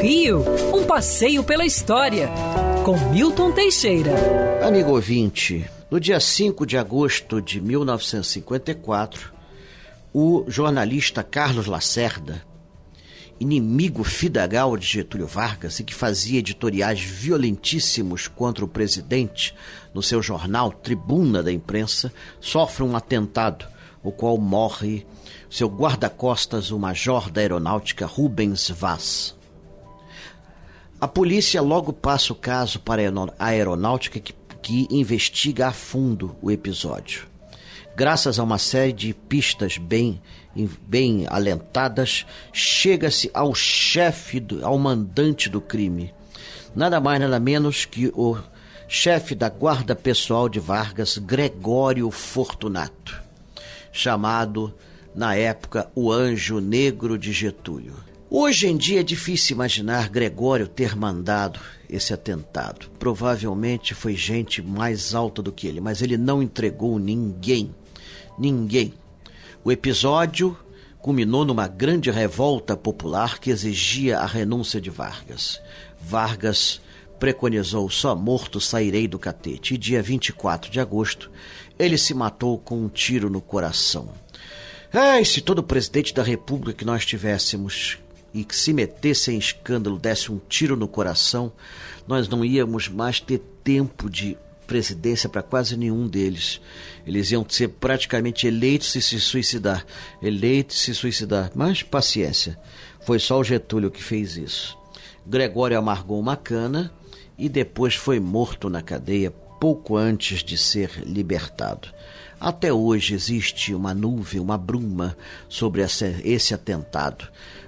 Rio, um passeio pela história, com Milton Teixeira. Amigo ouvinte, no dia 5 de agosto de 1954, o jornalista Carlos Lacerda, inimigo fidagal de Getúlio Vargas e que fazia editoriais violentíssimos contra o presidente no seu jornal Tribuna da Imprensa, sofre um atentado, o qual morre seu guarda-costas, o major da aeronáutica Rubens Vaz. A polícia logo passa o caso para a aeronáutica que, que investiga a fundo o episódio. Graças a uma série de pistas bem, bem alentadas, chega-se ao chefe, ao mandante do crime. Nada mais, nada menos que o chefe da guarda pessoal de Vargas, Gregório Fortunato, chamado, na época, o Anjo Negro de Getúlio. Hoje em dia é difícil imaginar Gregório ter mandado esse atentado. Provavelmente foi gente mais alta do que ele, mas ele não entregou ninguém. Ninguém. O episódio culminou numa grande revolta popular que exigia a renúncia de Vargas. Vargas preconizou: só morto sairei do catete. E dia 24 de agosto, ele se matou com um tiro no coração. Ai, se todo presidente da República que nós tivéssemos e que se metesse em escândalo, desse um tiro no coração, nós não íamos mais ter tempo de presidência para quase nenhum deles. Eles iam ser praticamente eleitos e se suicidar. Eleitos e se suicidar. Mas paciência. Foi só o Getúlio que fez isso. Gregório amargou uma cana e depois foi morto na cadeia pouco antes de ser libertado. Até hoje existe uma nuvem, uma bruma sobre esse atentado,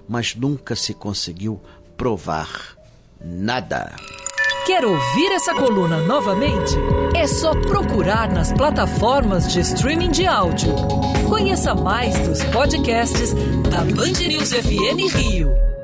mas nunca se conseguiu provar nada. Quer ouvir essa coluna novamente? É só procurar nas plataformas de streaming de áudio. Conheça mais dos podcasts da Band News FM Rio.